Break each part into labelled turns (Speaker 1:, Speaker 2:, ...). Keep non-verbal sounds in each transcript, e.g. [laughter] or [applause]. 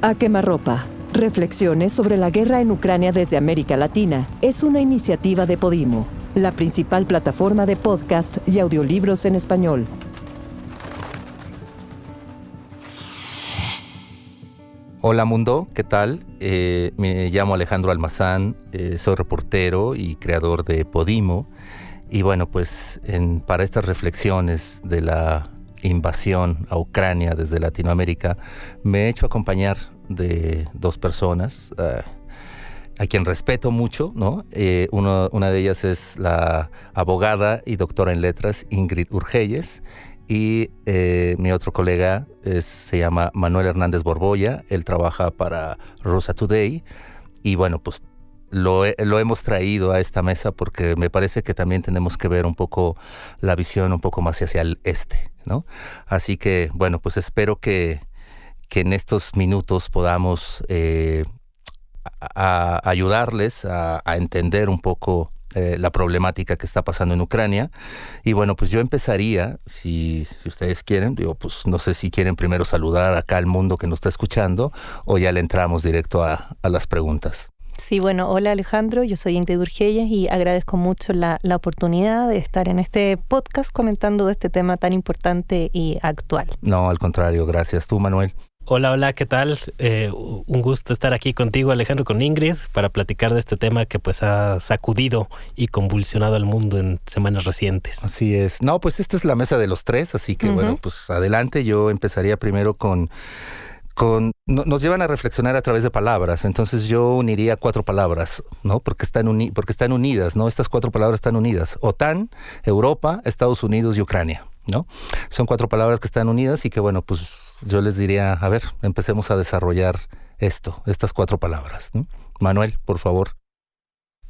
Speaker 1: A quemarropa. Reflexiones sobre la guerra en Ucrania desde América Latina es una iniciativa de Podimo, la principal plataforma de podcast y audiolibros en español.
Speaker 2: Hola mundo, ¿qué tal? Eh, me llamo Alejandro Almazán, eh, soy reportero y creador de Podimo. Y bueno, pues para estas reflexiones de la invasión a Ucrania desde Latinoamérica, me he hecho acompañar de dos personas eh, a quien respeto mucho, ¿no? una de ellas es la abogada y doctora en letras Ingrid Urgelles y eh, mi otro colega se llama Manuel Hernández Borboya, él trabaja para Rosa Today y bueno, pues lo, lo, hemos traído a esta mesa porque me parece que también tenemos que ver un poco la visión un poco más hacia el este, ¿no? Así que bueno, pues espero que, que en estos minutos podamos eh, ayudarles a, entender un poco eh, la problemática que está pasando en Ucrania. Y bueno, pues yo empezaría, si, si ustedes quieren, digo, pues no sé si quieren primero saludar acá al mundo que nos está escuchando o ya le entramos directo a las preguntas.
Speaker 3: Sí, bueno, hola Alejandro, yo soy Ingrid Urgelles y agradezco mucho la, la, oportunidad de estar en este podcast comentando de este tema tan importante y actual.
Speaker 2: No, al contrario, gracias. ¿Tú, Manuel?
Speaker 4: Hola, hola, ¿qué tal? Eh, un gusto estar aquí contigo, Alejandro, con Ingrid, para platicar de este tema que pues ha sacudido y convulsionado al mundo en semanas recientes.
Speaker 2: Así es. No, pues esta es la mesa de los tres, así que bueno, pues adelante. Yo empezaría primero con con, nos llevan a reflexionar a través de palabras, entonces yo uniría cuatro palabras, ¿no? Porque están, porque están unidas, ¿no? Estas cuatro palabras están unidas. OTAN, Europa, Estados Unidos y Ucrania, ¿no? Son cuatro palabras que están unidas y que, bueno, pues yo les diría, a ver, empecemos a desarrollar esto, estas cuatro palabras. Manuel, por favor.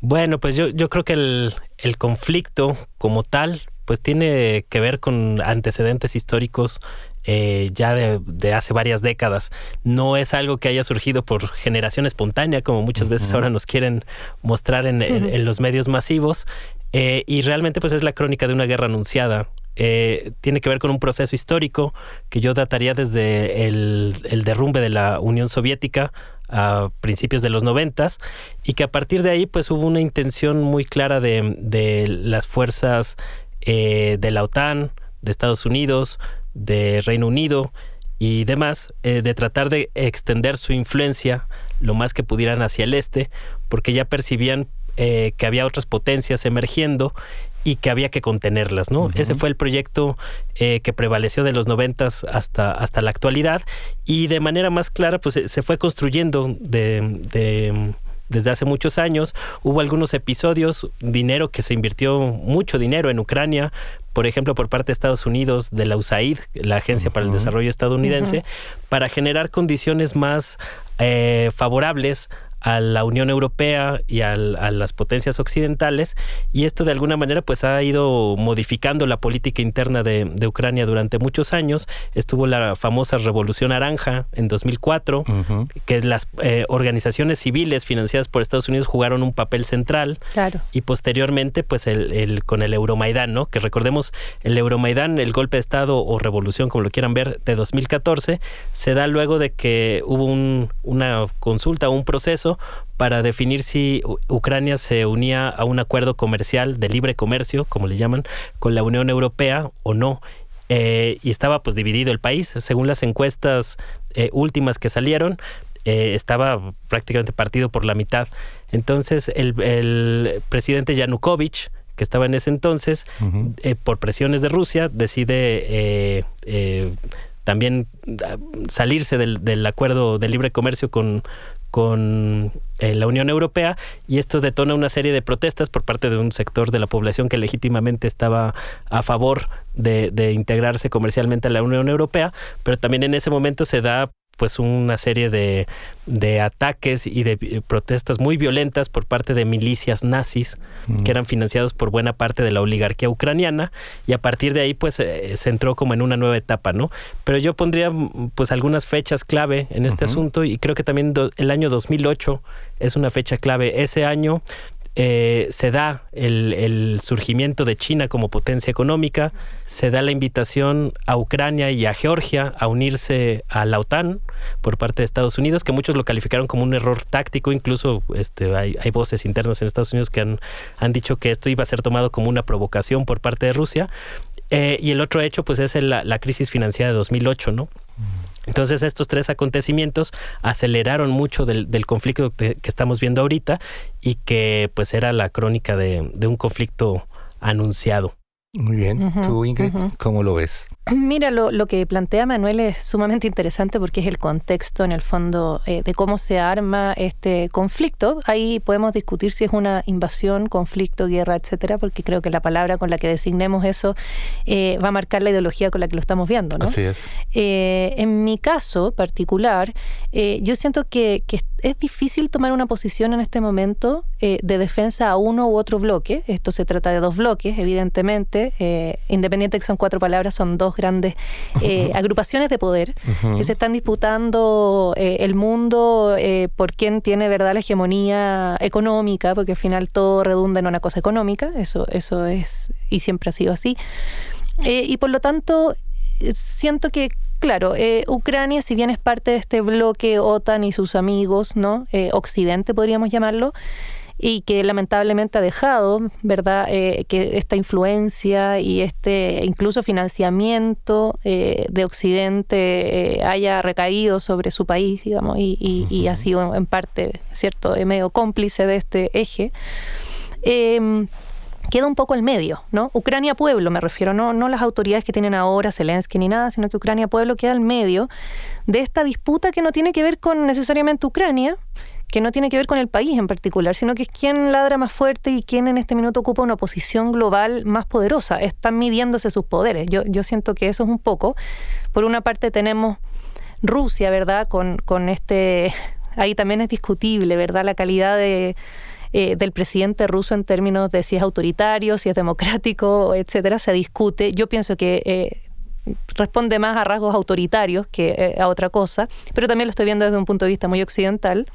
Speaker 4: Bueno, pues yo, yo creo que el, el conflicto como tal, pues tiene que ver con antecedentes históricos eh, ya de, hace varias décadas. No es algo que haya surgido por generación espontánea, como muchas veces ahora nos quieren mostrar en, los medios masivos. Eh, y realmente pues es la crónica de una guerra anunciada eh, tiene que ver con un proceso histórico que yo dataría desde el, derrumbe de la Unión Soviética a principios de los noventas y que a partir de ahí pues hubo una intención muy clara de, las fuerzas eh, de la OTAN, de Estados Unidos, de Reino Unido y demás, eh, de tratar de extender su influencia lo más que pudieran hacia el este, porque ya percibían que había otras potencias emergiendo y que había que contenerlas, ¿no? Ese fue el proyecto eh, que prevaleció de los noventas hasta, hasta la actualidad y de manera más clara pues se fue construyendo de, desde hace muchos años. Hubo algunos episodios, dinero que se invirtió, mucho dinero en Ucrania, por ejemplo, por parte de Estados Unidos, de la USAID, la Agencia para el Desarrollo Estadounidense, para generar condiciones más eh, favorables a la Unión Europea y a las potencias occidentales y esto de alguna manera pues ha ido modificando la política interna de, Ucrania durante muchos años. Estuvo la famosa Revolución Naranja en 2004, que las eh, organizaciones civiles financiadas por Estados Unidos jugaron un papel central
Speaker 3: claro.
Speaker 4: y posteriormente pues el, con el Euromaidán, ¿no? que recordemos el Euromaidán, el golpe de Estado o revolución como lo quieran ver de 2014, se da luego de que hubo un, una consulta, un proceso para definir si Ucrania se unía a un acuerdo comercial de libre comercio, como le llaman, con la Unión Europea o no. Eh, y estaba pues dividido el país, según las encuestas eh, últimas que salieron, eh, estaba prácticamente partido por la mitad. Entonces el, presidente Yanukovych, que estaba en ese entonces, por presiones de Rusia, decide también ah, salirse del, del, acuerdo de libre comercio con, con eh, la Unión Europea y esto detona una serie de protestas por parte de un sector de la población que legítimamente estaba a favor de, de integrarse comercialmente a la Unión Europea, pero también en ese momento se da pues una serie de, de ataques y de eh, protestas muy violentas por parte de milicias nazis que eran financiados por buena parte de la oligarquía ucraniana y a partir de ahí pues eh, se entró como en una nueva etapa, ¿no? Pero yo pondría pues algunas fechas clave en este asunto y creo que también el año 2008 es una fecha clave. Ese año eh, se da el, surgimiento de China como potencia económica, se da la invitación a Ucrania y a Georgia a unirse a la OTAN por parte de Estados Unidos, que muchos lo calificaron como un error táctico, incluso este, hay, voces internas en Estados Unidos que han, han dicho que esto iba a ser tomado como una provocación por parte de Rusia. Eh, y el otro hecho, pues, es la, la crisis financiera de 2008, ¿no? Entonces estos tres acontecimientos aceleraron mucho del, conflicto que, estamos viendo ahorita y que pues era la crónica de, de un conflicto anunciado.
Speaker 2: Muy bien. ¿Tú, Ingrid, cómo lo ves?
Speaker 3: Mira, lo, lo, que plantea Manuel es sumamente interesante porque es el contexto, en el fondo, eh, de cómo se arma este conflicto. Ahí podemos discutir si es una invasión, conflicto, guerra, etcétera, porque creo que la palabra con la que designemos eso eh, va a marcar la ideología con la que lo estamos viendo. ¿no?
Speaker 2: Así es.
Speaker 3: Eh, en mi caso particular, yo siento que, que, es difícil tomar una posición en este momento de defensa a uno u otro bloque. Esto se trata de dos bloques, evidentemente. independiente que son cuatro palabras, son dos grandes eh, agrupaciones de poder que se están disputando eh, el mundo eh, por quién tiene verdad la hegemonía económica, porque al final todo redunda en una cosa económica, eso, eso es y siempre ha sido así. y por lo tanto, siento que Claro, Ucrania, si bien es parte de este bloque OTAN y sus amigos, ¿no? Occidente podríamos llamarlo, y que lamentablemente ha dejado, ¿verdad?, eh, que esta influencia y este incluso financiamiento eh, de Occidente eh, haya recaído sobre su país, digamos, y, ha sido en parte, ¿cierto?, medio cómplice de este eje. Em, queda un poco el medio, ¿no? Ucrania pueblo, me refiero, no, no las autoridades que tienen ahora, Zelensky ni nada, sino que Ucrania pueblo queda al medio de esta disputa que no tiene que ver con necesariamente Ucrania, que no tiene que ver con el país en particular, sino que es quién ladra más fuerte y quién en este minuto ocupa una posición global más poderosa. Están midiéndose sus poderes. Yo, yo siento que eso es un poco. Por una parte tenemos Rusia, ¿verdad? Con, con este... Ahí también es discutible, ¿verdad? La calidad de, eh, del presidente ruso en términos de si es autoritario, si es democrático, etcétera, se discute. Yo pienso que eh, responde más a rasgos autoritarios que eh, a otra cosa, pero también lo estoy viendo desde un punto de vista muy occidental.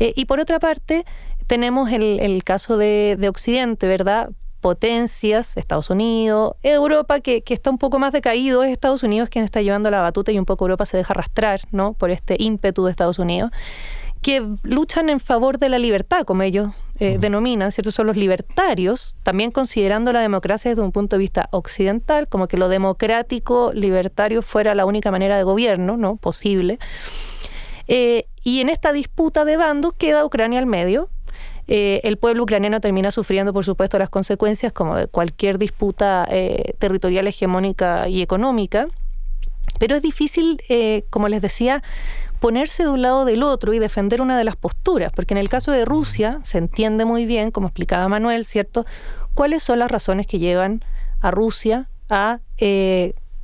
Speaker 3: Eh, y por otra parte, tenemos el, caso de, Occidente, ¿verdad? potencias, Estados Unidos, Europa, que, está un poco más decaído, es Estados Unidos quien está llevando la batuta y un poco Europa se deja arrastrar, ¿no? Por este ímpetu de Estados Unidos, que luchan en favor de la libertad, como ellos eh, denominan, ¿cierto? Son los libertarios, también considerando la democracia desde un punto de vista occidental, como que lo democrático, libertario fuera la única manera de gobierno, ¿no? Posible. Eh, y en esta disputa de bandos queda Ucrania al medio. Eh, el pueblo ucraniano termina sufriendo, por supuesto, las consecuencias como de cualquier disputa eh, territorial hegemónica y económica. Pero es difícil, como les decía, ponerse de un lado del otro y defender una de las posturas, porque en el caso de Rusia se entiende muy bien, como explicaba Manuel, ¿cierto?, cuáles son las razones que llevan a Rusia a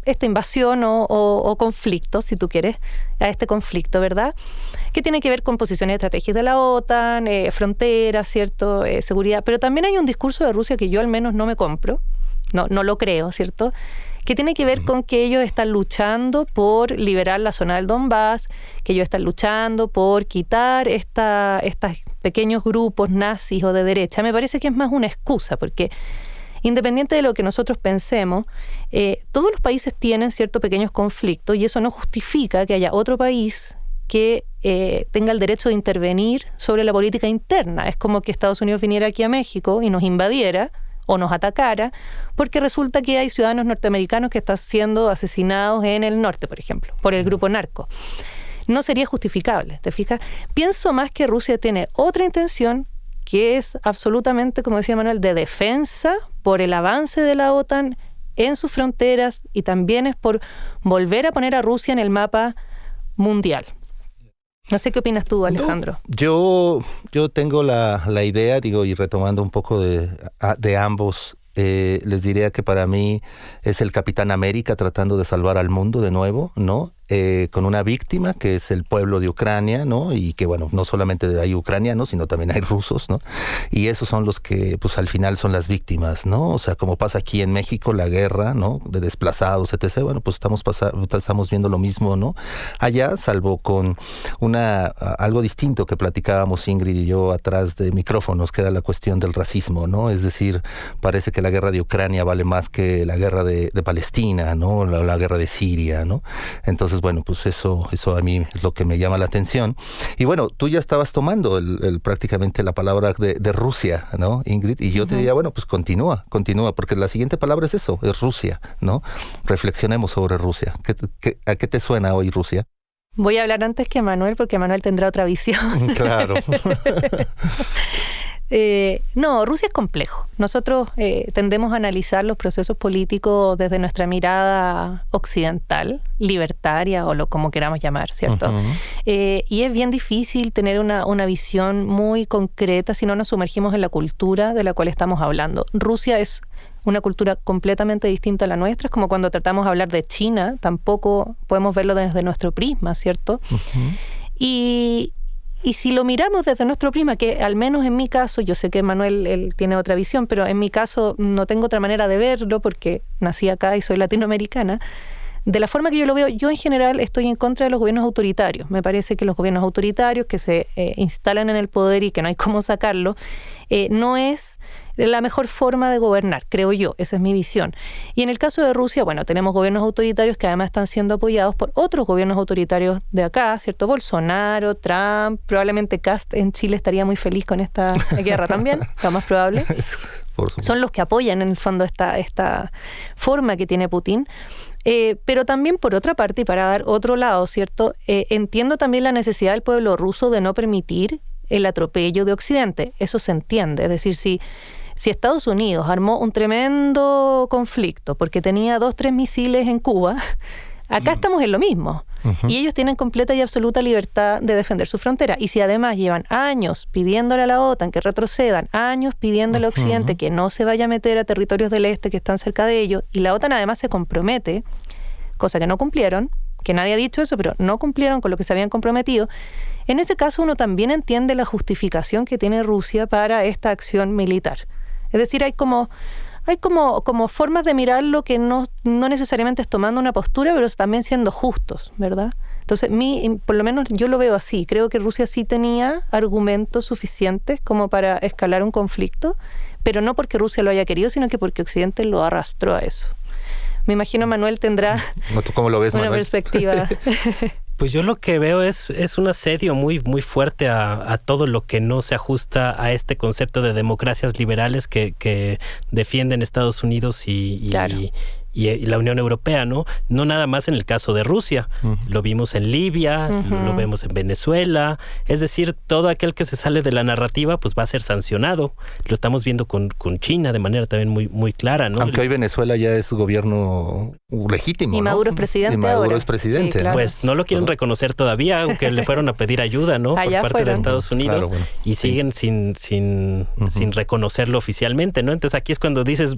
Speaker 3: esta invasión o, conflicto, si tú quieres, a este conflicto, ¿verdad? Que tiene que ver con posiciones estratégicas de la OTAN, eh, fronteras, ¿cierto? Eh, seguridad. Pero también hay un discurso de Rusia que yo al menos no me compro, no, no lo creo, ¿cierto? que tiene que ver con que ellos están luchando por liberar la zona del Donbass, que ellos están luchando por quitar esta, estos pequeños grupos nazis o de derecha. Me parece que es más una excusa, porque Independiente de lo que nosotros pensemos, eh, todos los países tienen ciertos pequeños conflictos y eso no justifica que haya otro país que eh, tenga el derecho de intervenir sobre la política interna. Es como que Estados Unidos viniera aquí a México y nos invadiera o nos atacara, porque resulta que hay ciudadanos norteamericanos que están siendo asesinados en el norte, por ejemplo, por el grupo narco. No sería justificable, ¿te fijas? Pienso más que Rusia tiene otra intención que es absolutamente, como decía Manuel, de defensa por el avance de la OTAN en sus fronteras y también es por volver a poner a Rusia en el mapa mundial. No sé qué opinas tú, Alejandro.
Speaker 2: yo, yo tengo la, idea, digo, y retomando un poco de, de ambos, eh, les diría que para mí es el Capitán América tratando de salvar al mundo de nuevo, ¿no? Eh, con una víctima que es el pueblo de Ucrania, ¿no? Y que bueno, no solamente hay ucranianos, sino también hay rusos, ¿no? Y esos son los que pues al final son las víctimas, ¿no? O sea, como pasa aquí en México, la guerra, ¿no? De desplazados, etc. Bueno, pues estamos, estamos viendo lo mismo, ¿no? Allá, salvo con una algo distinto que platicábamos Ingrid y yo atrás de micrófonos, que era la cuestión del racismo, ¿no? Es decir, parece que la guerra de Ucrania vale más que la guerra de, Palestina, ¿no? La, la guerra de Siria, ¿no? Entonces, bueno, pues eso, eso a mí es lo que me llama la atención. Y bueno, tú ya estabas tomando el, prácticamente la palabra de, Rusia, ¿no, Ingrid? Y yo te diría, bueno, pues continúa, continúa, porque la siguiente palabra es eso, es Rusia, ¿no? Reflexionemos sobre Rusia. a qué te suena hoy Rusia?
Speaker 3: Voy a hablar antes que Manuel, porque Manuel tendrá otra visión. [laughs]
Speaker 2: Claro. [laughs]
Speaker 3: Eh, no, Rusia es complejo. Nosotros eh, tendemos a analizar los procesos políticos desde nuestra mirada occidental, libertaria o lo como queramos llamar, ¿cierto? Eh, y es bien difícil tener una, una visión muy concreta si no nos sumergimos en la cultura de la cual estamos hablando. Rusia es una cultura completamente distinta a la nuestra. Es como cuando tratamos de hablar de China, tampoco podemos verlo desde nuestro prisma, ¿cierto? Y, y si lo miramos desde nuestro prima, que al menos en mi caso, yo sé que Manuel él tiene otra visión, pero en mi caso no tengo otra manera de verlo porque nací acá y soy latinoamericana, de la forma que yo lo veo, yo en general estoy en contra de los gobiernos autoritarios. Me parece que los gobiernos autoritarios que se eh, instalan en el poder y que no hay cómo sacarlo, eh, no es la mejor forma de gobernar, creo yo. Esa es mi visión. Y en el caso de Rusia, bueno, tenemos gobiernos autoritarios que además están siendo apoyados por otros gobiernos autoritarios de acá, ¿cierto? Bolsonaro, Trump, probablemente Cast en Chile estaría muy feliz con esta [laughs] guerra también, lo más probable. [laughs] Son los que apoyan en el fondo esta, esta forma que tiene Putin. Eh, pero también, por otra parte, y para dar otro lado, ¿cierto? Eh, entiendo también la necesidad del pueblo ruso de no permitir el atropello de Occidente. Eso se entiende. Es decir, si, si Estados Unidos armó un tremendo conflicto porque tenía dos, tres misiles en Cuba, [laughs] acá estamos en lo mismo. Y ellos tienen completa y absoluta libertad de defender su frontera. Y si además llevan años pidiéndole a la OTAN que retrocedan, años pidiéndole a Occidente que no se vaya a meter a territorios del este que están cerca de ellos, y la OTAN además se compromete, cosa que no cumplieron, que nadie ha dicho eso, pero no cumplieron con lo que se habían comprometido, en ese caso uno también entiende la justificación que tiene Rusia para esta acción militar. Es decir, hay como hay como, como formas de mirarlo que no, no necesariamente es tomando una postura, pero también siendo justos, ¿verdad? Entonces, mi, por lo menos yo lo veo así. Creo que Rusia sí tenía argumentos suficientes como para escalar un conflicto, pero no porque Rusia lo haya querido, sino que porque Occidente lo arrastró a eso. Me imagino Manuel tendrá
Speaker 2: cómo lo ves,
Speaker 3: una perspectiva. [laughs]
Speaker 4: Pues yo lo que veo es, es un asedio muy, muy fuerte a, todo lo que no se ajusta a este concepto de democracias liberales que, que defienden Estados Unidos y, y, la Unión Europea, ¿no? No nada más en el caso de Rusia, lo vimos en Libia, lo, vemos en Venezuela, es decir, todo aquel que se sale de la narrativa pues va a ser sancionado. Lo estamos viendo con, con China de manera también muy, muy clara, ¿no?
Speaker 2: Aunque hoy Venezuela ya es gobierno legítimo.
Speaker 3: Y Maduro es presidente. Y
Speaker 2: Maduro es presidente.
Speaker 4: Pues no lo quieren reconocer todavía, aunque le fueron a pedir ayuda, ¿no? Por parte de Estados Unidos y siguen sin, sin, sin reconocerlo oficialmente, ¿no? Entonces aquí es cuando dices,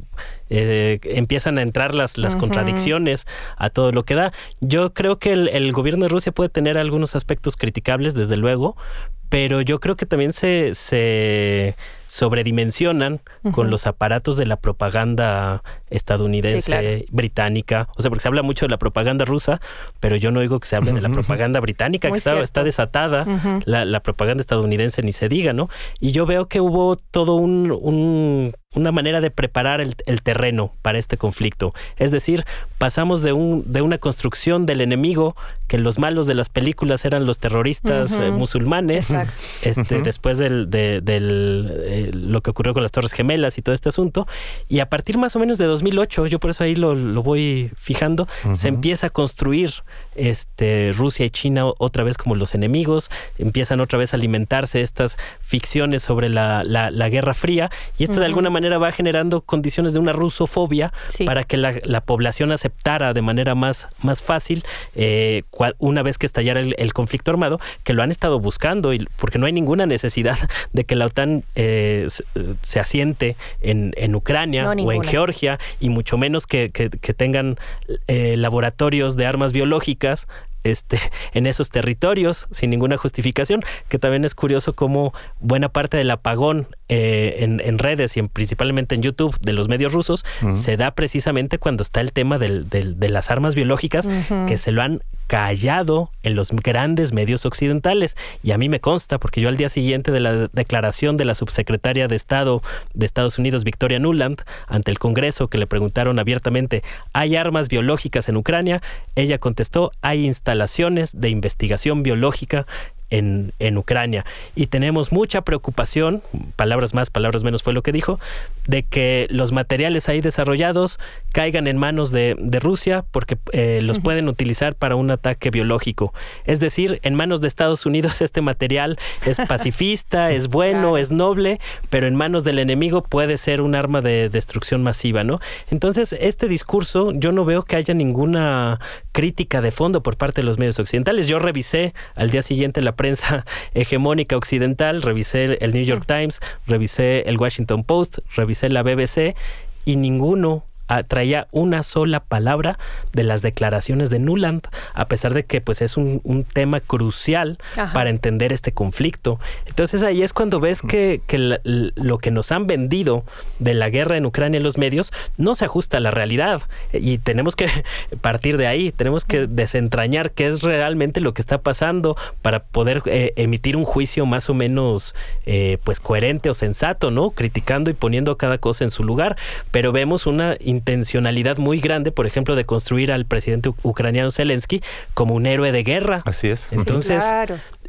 Speaker 4: eh, empiezan a entrar las las, contradicciones a todo lo que da. Yo creo que el, gobierno de Rusia puede tener algunos aspectos criticables, desde luego, pero yo creo que también se, se sobredimensionan con los aparatos de la propaganda estadounidense, británica. O sea, porque se habla mucho de la propaganda rusa, pero yo no oigo que se hable de la propaganda británica, que está, está, desatada. la, propaganda estadounidense ni se diga, ¿no? Y yo veo que hubo todo un una manera de preparar el, terreno para este conflicto. Es decir, pasamos de, un, de una construcción del enemigo, que los malos de las películas eran los terroristas eh, musulmanes, este, después del, de, eh, lo que ocurrió con las Torres Gemelas y todo este asunto, y a partir más o menos de 2008, yo por eso ahí lo, voy fijando, se empieza a construir este, Rusia y China otra vez como los enemigos, empiezan otra vez a alimentarse estas ficciones sobre la, la, Guerra Fría, y esto de alguna manera va generando condiciones de una rusofobia para que la, población aceptara de manera más, más fácil eh, una vez que estallara el, conflicto armado, que lo han estado buscando, y, porque no hay ninguna necesidad [laughs] de que la OTAN eh, se, asiente en, en Ucrania o en Georgia, y mucho menos que, que, tengan eh, laboratorios de armas biológicas este, [laughs] en esos territorios sin ninguna justificación, que también es curioso cómo buena parte del apagón eh, en, redes y principalmente en YouTube de los medios rusos se da precisamente cuando está el tema de las armas biológicas que se lo han callado en los grandes medios occidentales. Y a mí me consta, porque yo al día siguiente de la declaración de la subsecretaria de Estado de Estados Unidos, Victoria Nuland, ante el Congreso, que le preguntaron abiertamente, ¿hay armas biológicas en Ucrania? Ella contestó, hay instalaciones de investigación biológica en, en, Ucrania. Y tenemos mucha preocupación, palabras más, palabras menos fue lo que dijo, de que los materiales ahí desarrollados caigan en manos de, Rusia porque eh, los pueden utilizar para un ataque biológico. Es decir, en manos de Estados Unidos [laughs] este material es pacifista, [laughs] es bueno, es noble, pero en manos del enemigo puede ser un arma de destrucción masiva, ¿no? Entonces, este discurso yo no veo que haya ninguna crítica de fondo por parte de los medios occidentales. Yo revisé al día siguiente la prensa [laughs] hegemónica occidental, revisé el New York Times, revisé el Washington Post, revisé la BBC y ninguno traía una sola palabra de las declaraciones de Nuland, a pesar de que pues es un, tema crucial para entender este conflicto. Entonces ahí es cuando ves que, lo que nos han vendido de la guerra en Ucrania en los medios no se ajusta a la realidad y tenemos que [laughs] partir de ahí, tenemos que desentrañar qué es realmente lo que está pasando para poder eh, emitir un juicio más o menos eh, pues coherente o sensato, ¿no? Criticando y poniendo cada cosa en su lugar, pero vemos una intencionalidad muy grande, por ejemplo, de construir al presidente ucraniano Zelensky como un héroe de guerra.
Speaker 2: Así es.
Speaker 4: Entonces,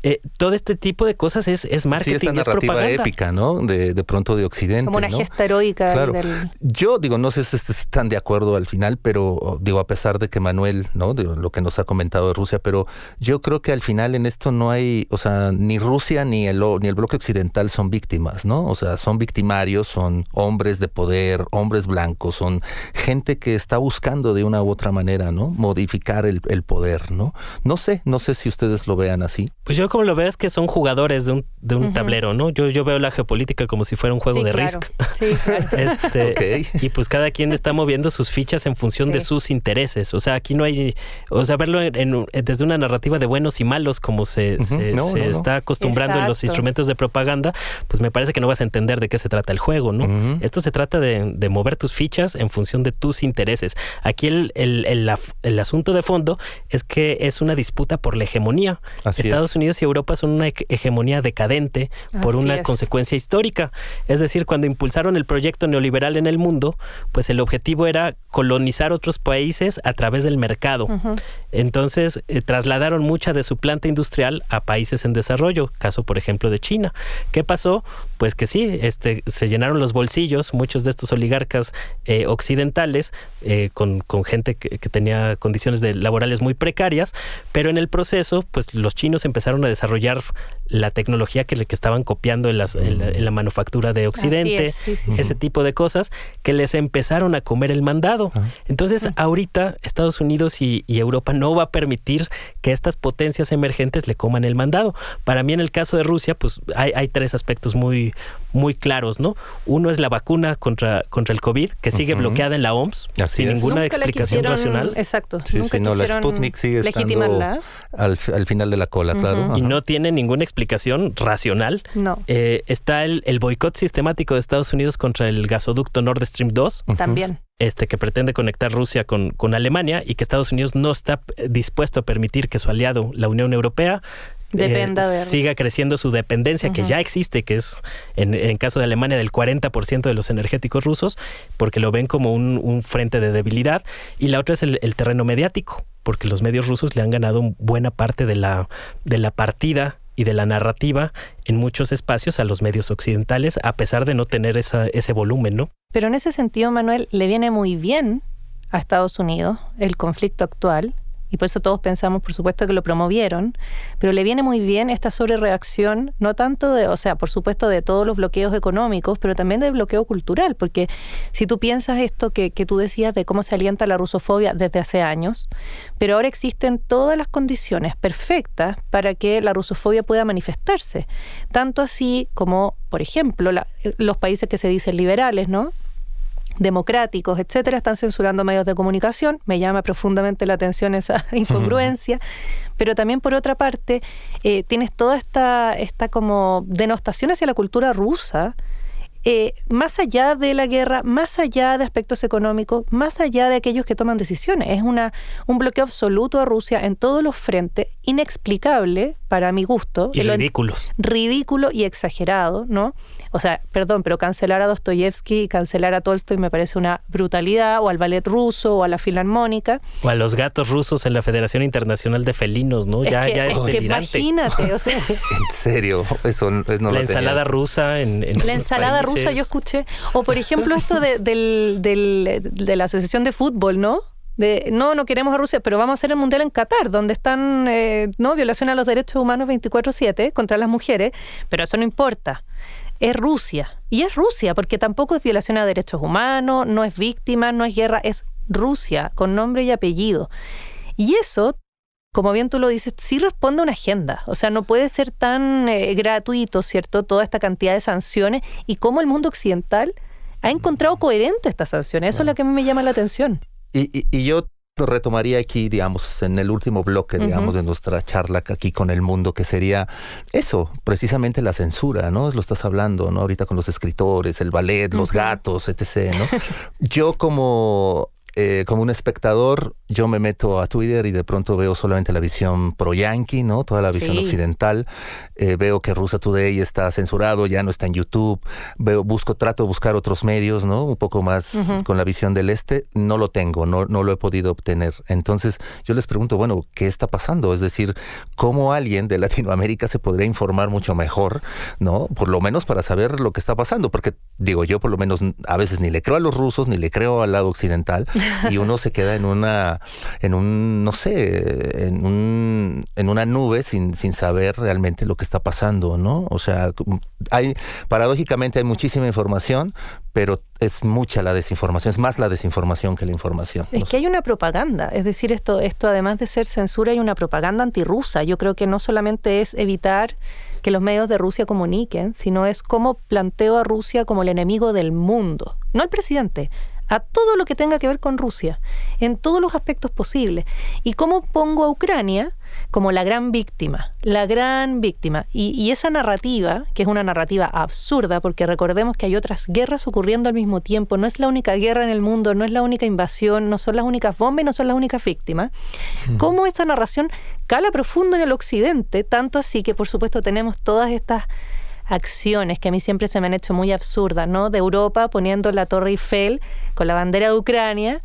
Speaker 4: eh, todo este tipo de cosas es, es marketing, sí, esta
Speaker 2: narrativa épica, ¿no? De, de, pronto de Occidente.
Speaker 3: Como una gesta heroica.
Speaker 2: Claro. Yo digo, no sé si están de acuerdo al final, pero digo, a pesar de que Manuel, ¿no? De lo que nos ha comentado de Rusia, pero yo creo que al final en esto no hay, o sea, ni Rusia ni el, ni el bloque occidental son víctimas, ¿no? O sea, son victimarios, son hombres de poder, hombres blancos, son gente que está buscando de una u otra manera, ¿no? Modificar el, el poder, ¿no? No sé, no sé si ustedes lo vean así.
Speaker 4: Pues yo como lo veo es que son jugadores de un, de un tablero, ¿no? Yo, yo veo la geopolítica como si fuera un juego de Risk.
Speaker 3: Sí, claro. [laughs]
Speaker 4: este, Y pues cada quien está moviendo sus fichas en función de sus intereses. O sea, aquí no hay, o sea, verlo desde una narrativa de buenos y malos como se, se, está acostumbrando en los instrumentos de propaganda, pues me parece que no vas a entender de qué se trata el juego, ¿no? Esto se trata de, de, mover tus fichas en función de tus intereses. Aquí el, el, el, el asunto de fondo es que es una disputa por la hegemonía. Estados Unidos y Europa son una hegemonía decadente por una consecuencia histórica. Es decir, cuando impulsaron el proyecto neoliberal en el mundo, pues el objetivo era colonizar otros países a través del mercado. Entonces, eh, trasladaron mucha de su planta industrial a países en desarrollo, caso por ejemplo de China. ¿Qué pasó? Pues que sí, este, se llenaron los bolsillos, muchos de estos oligarcas eh, occidentales, eh, con, gente que, tenía condiciones de, laborales muy precarias, pero en el proceso, pues los chinos empezaron a desarrollar la tecnología que, que estaban copiando en, las, en, la, manufactura de Occidente, ese tipo de cosas, que les empezaron a comer el mandado. Entonces, ahorita Estados Unidos y, Europa no va a permitir que estas potencias emergentes le coman el mandado. Para mí, en el caso de Rusia, pues hay, hay tres aspectos muy, muy claros, ¿no? Uno es la vacuna contra, contra el COVID, que sigue bloqueada en la OMS, sin ninguna explicación racional.
Speaker 3: Exacto.
Speaker 2: Sí, Nunca no, la Sputnik sigue estando al, al, final de la cola, claro.
Speaker 4: Y no tiene ninguna explicación racional.
Speaker 3: No.
Speaker 4: Eh, está el, el boicot sistemático de Estados Unidos contra el gasoducto Nord Stream 2.
Speaker 3: También
Speaker 4: este, que pretende conectar Rusia con, con, Alemania y que Estados Unidos no está dispuesto a permitir que su aliado, la Unión Europea, eh, siga creciendo su dependencia, que ya existe, que es en, en, caso de Alemania del 40% de los energéticos rusos, porque lo ven como un, un frente de debilidad. Y la otra es el, el, terreno mediático, porque los medios rusos le han ganado buena parte de la, de la partida y de la narrativa en muchos espacios a los medios occidentales, a pesar de no tener esa, ese volumen, ¿no?
Speaker 3: Pero en ese sentido, Manuel, le viene muy bien a Estados Unidos el conflicto actual y por eso todos pensamos, por supuesto, que lo promovieron, pero le viene muy bien esta sobrereacción, no tanto de, o sea, por supuesto, de todos los bloqueos económicos, pero también del bloqueo cultural, porque si tú piensas esto que, que tú decías de cómo se alienta la rusofobia desde hace años, pero ahora existen todas las condiciones perfectas para que la rusofobia pueda manifestarse, tanto así como, por ejemplo, los países que se dicen liberales, ¿no? Democráticos, etcétera, están censurando medios de comunicación. Me llama profundamente la atención esa [laughs] incongruencia. Pero también, por otra parte, eh, tienes toda esta, esta como denostación hacia la cultura rusa, eh, más allá de la guerra, más allá de aspectos económicos, más allá de aquellos que toman decisiones. Es una, un bloqueo absoluto a Rusia en todos los frentes, inexplicable para mi gusto.
Speaker 4: Y ridículo.
Speaker 3: Ridículo y exagerado, ¿no? O sea, perdón, pero cancelar a Dostoyevsky y cancelar a Tolstoy me parece una brutalidad, o al ballet ruso, o a la filarmónica.
Speaker 4: O a los gatos rusos en la Federación Internacional de Felinos, ¿no?
Speaker 3: ya, ya es, imagínate, o sea. [laughs]
Speaker 2: en serio, eso, no
Speaker 4: La ensalada rusa en,
Speaker 3: La ensalada rusa yo escuché. O por ejemplo esto de, [laughs] del, de la Asociación de Fútbol, ¿no? de no, no queremos a Rusia, pero vamos a hacer el Mundial en Qatar, donde están, eh, ¿no? Violación a los derechos humanos 24-7 contra las mujeres, pero eso no importa. Es Rusia. Y es Rusia, porque tampoco es violación a derechos humanos, no es víctima, no es guerra, es Rusia, con nombre y apellido. Y eso, como bien tú lo dices, sí responde a una agenda. O sea, no puede ser tan eh, gratuito, ¿cierto? Toda esta cantidad de sanciones y cómo el mundo occidental ha encontrado coherente estas sanciones. Eso es lo que a mí me llama la atención.
Speaker 2: Y, y, yo retomaría aquí, digamos, en el último bloque, digamos, de nuestra charla aquí con el mundo, que sería eso, precisamente la censura, ¿no? Lo estás hablando, ¿no? Ahorita con los escritores, el ballet, los gatos, etc., ¿no? yo como eh, como un espectador, yo me meto a Twitter y de pronto veo solamente la visión pro-yankee, ¿no? Toda la visión occidental. Eh, veo que Rusa Today está censurado, ya no está en YouTube. Veo, busco, trato de buscar otros medios, ¿no? Un poco más con la visión del este. No lo tengo, no, no lo he podido obtener. Entonces, yo les pregunto, bueno, ¿qué está pasando? Es decir, ¿cómo alguien de Latinoamérica se podría informar mucho mejor, ¿no? Por lo menos para saber lo que está pasando. Porque, digo, yo por lo menos a veces ni le creo a los rusos, ni le creo al lado occidental y uno se queda en una, en un, no sé, en, un, en una nube sin, sin saber realmente lo que está pasando, ¿no? O sea, hay, paradójicamente hay muchísima información, pero es mucha la desinformación, es más la desinformación que la información.
Speaker 3: Es que hay una propaganda, es decir, esto, esto además de ser censura, hay una propaganda antirrusa. Yo creo que no solamente es evitar que los medios de Rusia comuniquen, sino es cómo planteo a Rusia como el enemigo del mundo, no al presidente, a todo lo que tenga que ver con Rusia, en todos los aspectos posibles. ¿Y cómo pongo a Ucrania como la gran víctima? La gran víctima. Y, esa narrativa, que es una narrativa absurda, porque recordemos que hay otras guerras ocurriendo al mismo tiempo, no es la única guerra en el mundo, no es la única invasión, no son las únicas bombas y no son las únicas víctimas, cómo esa narración cala profundo en el occidente, tanto así que por supuesto tenemos todas estas acciones que a mí siempre se me han hecho muy absurdas, ¿no? De Europa poniendo la Torre Eiffel con la bandera de Ucrania,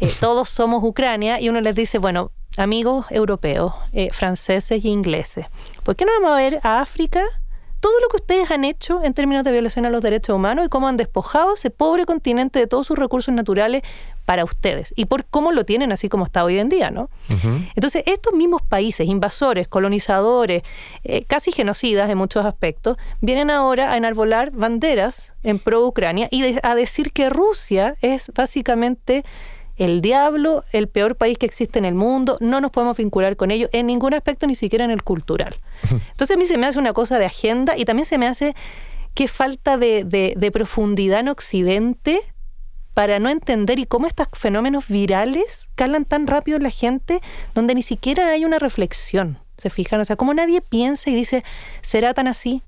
Speaker 3: eh, [laughs] todos somos Ucrania, y uno les dice, bueno, amigos europeos, eh, franceses e ingleses, ¿por qué no vamos a ver a África? Todo lo que ustedes han hecho en términos de violación a los derechos humanos y cómo han despojado ese pobre continente de todos sus recursos naturales para ustedes y por cómo lo tienen así como está hoy en día, ¿no? Entonces, estos mismos países, invasores, colonizadores, eh, casi genocidas en muchos aspectos, vienen ahora a enarbolar banderas en pro Ucrania y a decir que Rusia es básicamente el diablo, el peor país que existe en el mundo, no nos podemos vincular con ellos en ningún aspecto, ni siquiera en el cultural. [laughs] Entonces a mí se me hace una cosa de agenda y también se me hace que falta de, de, profundidad en Occidente para no entender y cómo estos fenómenos virales calan tan rápido en la gente donde ni siquiera hay una reflexión. ¿Se fijan? O sea, cómo nadie piensa y dice, ¿será tan así?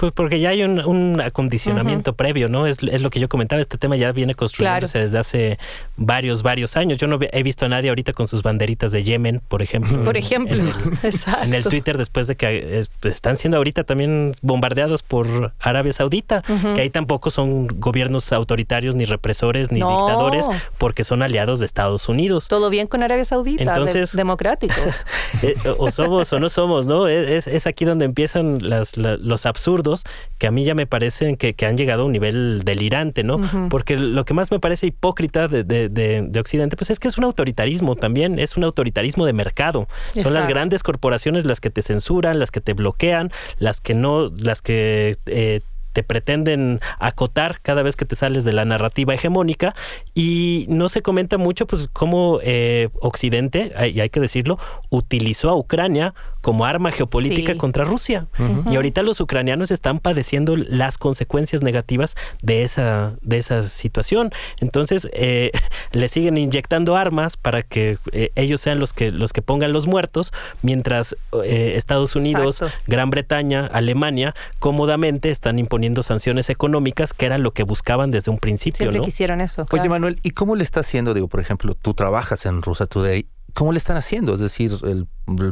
Speaker 4: Pues porque ya hay un, acondicionamiento previo, ¿no? Es, es, lo que yo comentaba, este tema ya viene construyéndose desde hace varios, varios años. Yo no he visto a nadie ahorita con sus banderitas de Yemen, por ejemplo.
Speaker 3: Por ejemplo,
Speaker 4: en
Speaker 3: el, [laughs]
Speaker 4: En el Twitter, después de que están siendo ahorita también bombardeados por Arabia Saudita, que ahí tampoco son gobiernos autoritarios, ni represores, ni dictadores, porque son aliados de Estados Unidos.
Speaker 3: Todo bien con Arabia Saudita, Entonces, democráticos. [laughs]
Speaker 4: Eh, o somos o no somos, ¿no? Es, es aquí donde empiezan las, los absurdos que a mí ya me parecen que, han llegado a un nivel delirante, ¿no? Porque lo que más me parece hipócrita de, Occidente, pues es que es un autoritarismo también, es un autoritarismo de mercado. Son las grandes corporaciones las que te censuran, las que te bloquean, las que no, las que eh, te pretenden acotar cada vez que te sales de la narrativa hegemónica y no se comenta mucho pues cómo eh, Occidente, y hay que decirlo, utilizó a Ucrania como arma geopolítica contra Rusia. Y ahorita los ucranianos están padeciendo las consecuencias negativas de esa, de esa situación. Entonces, eh, [laughs] le siguen inyectando armas para que eh, ellos sean los que, los que pongan los muertos, mientras Estados Unidos, Gran Bretaña, Alemania, cómodamente están imponiendo sanciones económicas, que era lo que buscaban desde un principio.
Speaker 3: Siempre quisieron eso.
Speaker 2: Oye, Manuel, ¿y cómo le está haciendo? Digo, por ejemplo, tú trabajas en Rusa Today. ¿Cómo le están haciendo? Es decir, el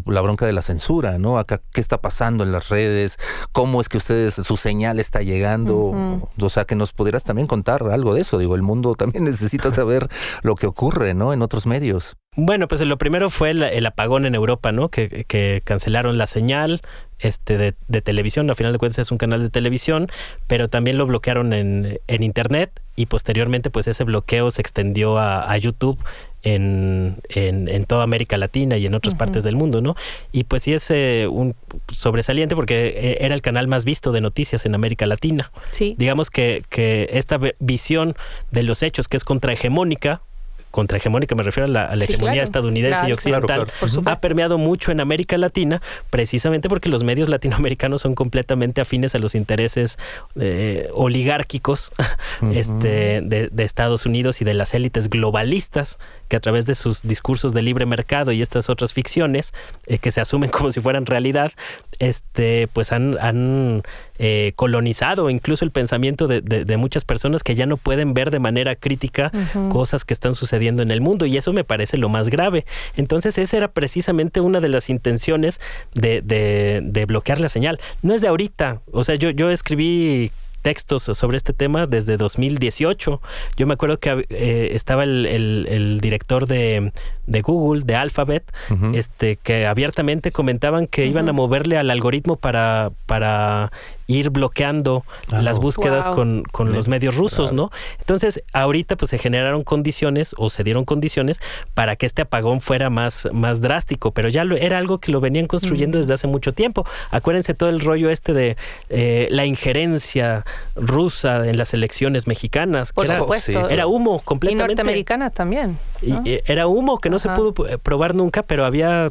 Speaker 2: la bronca de la censura, ¿no? Acá, ¿qué está pasando en las redes? ¿Cómo es que ustedes, su señal está llegando? O sea, que nos pudieras también contar algo de eso. Digo, el mundo también [laughs] necesita saber lo que ocurre, ¿no? En otros medios.
Speaker 4: Bueno, pues lo primero fue el, apagón en Europa, ¿no? Que, que cancelaron la señal este, de, de, televisión, a final de cuentas es un canal de televisión, pero también lo bloquearon en, en Internet y posteriormente pues ese bloqueo se extendió a, a YouTube en, en, toda América Latina y en otras partes del mundo, ¿no? Y pues sí es eh, un sobresaliente porque eh, era el canal más visto de noticias en América Latina.
Speaker 3: Sí.
Speaker 4: Digamos que, que esta visión de los hechos que es contrahegemónica, contrahegemónica, me refiero a la, hegemonía estadounidense y occidental, ha permeado mucho en América Latina, precisamente porque los medios latinoamericanos son completamente afines a los intereses eh, oligárquicos [laughs] este, de, Estados Unidos y de las élites globalistas que a través de sus discursos de libre mercado y estas otras ficciones eh, que se asumen [laughs] como si fueran realidad, este, pues han, han eh, colonizado incluso el pensamiento de, de, muchas personas que ya no pueden ver de manera crítica cosas que están sucediendo en el mundo y eso me parece lo más grave. Entonces esa era precisamente una de las intenciones de, de bloquear la señal. No es de ahorita, o sea, yo, yo escribí textos sobre este tema desde 2018. Yo me acuerdo que eh, estaba el, el, director de, de, Google, de Alphabet, este, que abiertamente comentaban que iban a moverle al algoritmo para, para ir bloqueando las búsquedas con, con los medios rusos, ¿no? Entonces, ahorita pues se generaron condiciones o se dieron condiciones para que este apagón fuera más, más drástico, pero ya lo, era algo que lo venían construyendo desde hace mucho tiempo. Acuérdense todo el rollo este de eh, la injerencia rusa en las elecciones mexicanas.
Speaker 3: Por supuesto.
Speaker 4: Era humo completamente.
Speaker 3: Y norteamericanas también.
Speaker 4: Y, eh, era humo que no se pudo eh, probar nunca, pero había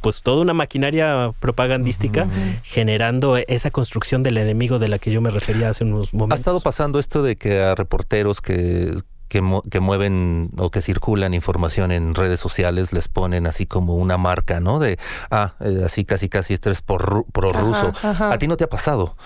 Speaker 4: pues toda una maquinaria propagandística generando esa construcción del enemigo de la que yo me refería hace unos momentos.
Speaker 2: Ha estado pasando esto de que a reporteros que, que, mueven o que circulan información en redes sociales les ponen así como una marca, ¿no? De, ah, eh, así casi casi esto es por, pro ruso. A ti no te ha pasado.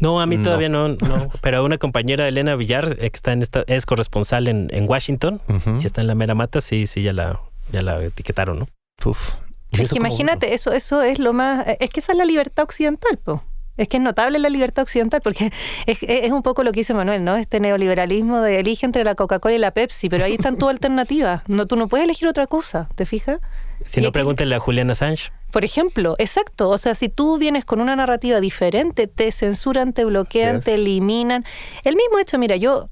Speaker 4: No, a mí todavía no, no, pero una compañera Elena Villar, que está en esta, es corresponsal en, en Washington y está en la mera mata, sí, sí, ya la, ya la etiquetaron, ¿no?
Speaker 2: Uf,
Speaker 3: es que imagínate, eso, eso es lo más. Es que esa es la libertad occidental, po. Es que es notable la libertad occidental porque [laughs] es, un poco lo que dice Manuel, ¿no? Este neoliberalismo de elige entre la Coca-Cola y la Pepsi, pero ahí están tus [laughs] alternativas. No, tú no puedes elegir otra cosa, ¿te fijas?
Speaker 4: Si no, pregúntenle a Julian Assange.
Speaker 3: Por ejemplo, exacto. O sea, si tú vienes con una narrativa diferente, te censuran, te bloquean, te eliminan. El mismo hecho, mira, yo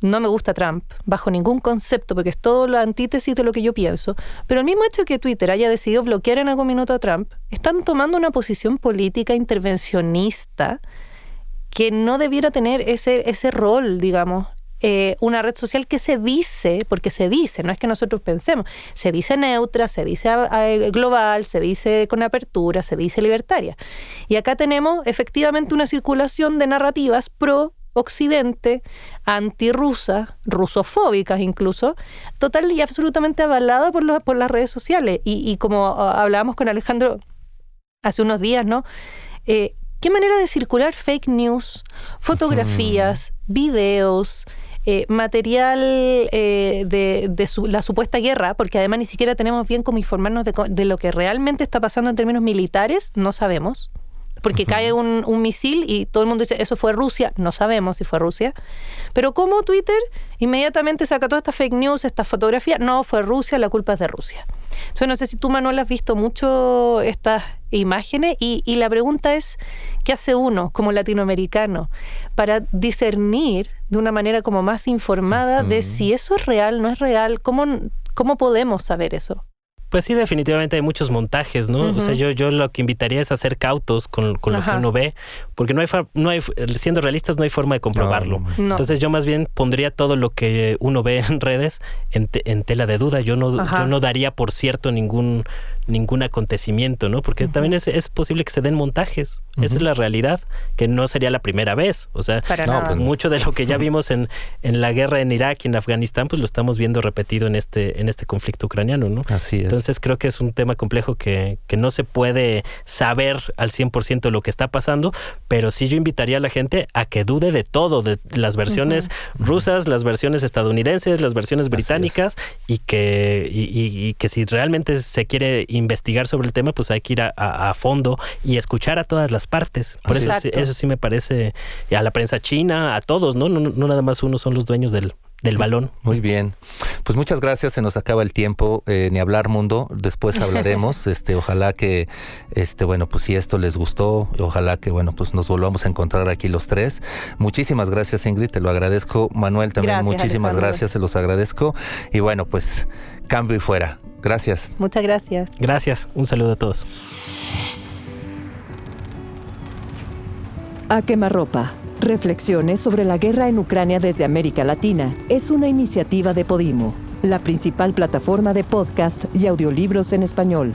Speaker 3: no me gusta Trump bajo ningún concepto, porque es todo la antítesis de lo que yo pienso, pero el mismo hecho de que Twitter haya decidido bloquear en algún minuto a Trump, están tomando una posición política intervencionista que no debiera tener ese, ese rol, digamos, eh, una red social que se dice, porque se dice, no es que nosotros pensemos, se dice neutra, se dice global, se dice con apertura, se dice libertaria. Y acá tenemos efectivamente una circulación de narrativas pro Occidente, antirrusa, rusofóbicas incluso, total y absolutamente avalada por, por las redes sociales. Y, como ah, hablábamos con Alejandro hace unos días, ¿no? Eh, ¿Qué manera de circular fake news, fotografías, videos, eh, material eh, de, la supuesta guerra, porque además ni siquiera tenemos bien cómo informarnos de, de, lo que realmente está pasando en términos militares, no sabemos porque cae un, un, misil y todo el mundo dice, eso fue Rusia, no sabemos si fue Rusia, pero como Twitter inmediatamente saca toda esta fake news, esta fotografía, no fue Rusia, la culpa es de Rusia. Entonces no sé si tú, Manuel, has visto mucho estas imágenes y, y la pregunta es, ¿qué hace uno como latinoamericano para discernir de una manera como más informada de si eso es real, no es real? ¿Cómo, cómo podemos saber eso?
Speaker 4: Pues sí, definitivamente hay muchos montajes, ¿no? O sea, yo, yo lo que invitaría es a ser cautos con, con lo que uno ve, porque no hay, no hay, siendo realistas, no hay forma de comprobarlo. Entonces yo más bien pondría todo lo que uno ve en redes en, en tela de duda. Yo no, yo no daría por cierto ningún ningún acontecimiento, ¿no? Porque también es, es, posible que se den montajes. Esa es la realidad, que no sería la primera vez. O sea, pues, mucho de lo que ya vimos en, en la guerra en Irak y en Afganistán, pues lo estamos viendo repetido en este, en este conflicto ucraniano, ¿no?
Speaker 2: Así es.
Speaker 4: Entonces creo que es un tema complejo que, que no se puede saber al 100% lo que está pasando, pero sí yo invitaría a la gente a que dude de todo, de las versiones rusas, las versiones estadounidenses, las versiones británicas, y que, y, y que si realmente se quiere investigar sobre el tema, pues hay que ir a, fondo y escuchar a todas las partes. Por eso, eso sí me parece, a la prensa china, a todos, ¿no? No, no nada más uno son los dueños del, del balón.
Speaker 2: Muy bien. Pues muchas gracias, se nos acaba el tiempo, eh, ni hablar mundo, después [laughs] hablaremos, este, ojalá que, este, bueno, pues si esto les gustó, ojalá que, bueno, pues nos volvamos a encontrar aquí los tres. Muchísimas gracias Ingrid, te lo agradezco. Manuel también, muchísimas gracias, se los agradezco. Y bueno, pues cambio y fuera. Gracias.
Speaker 3: Muchas gracias.
Speaker 4: Gracias. Un saludo a todos.
Speaker 1: A quemarropa. Reflexiones sobre la guerra en Ucrania desde América Latina es una iniciativa de Podimo, la principal plataforma de podcast y audiolibros en español.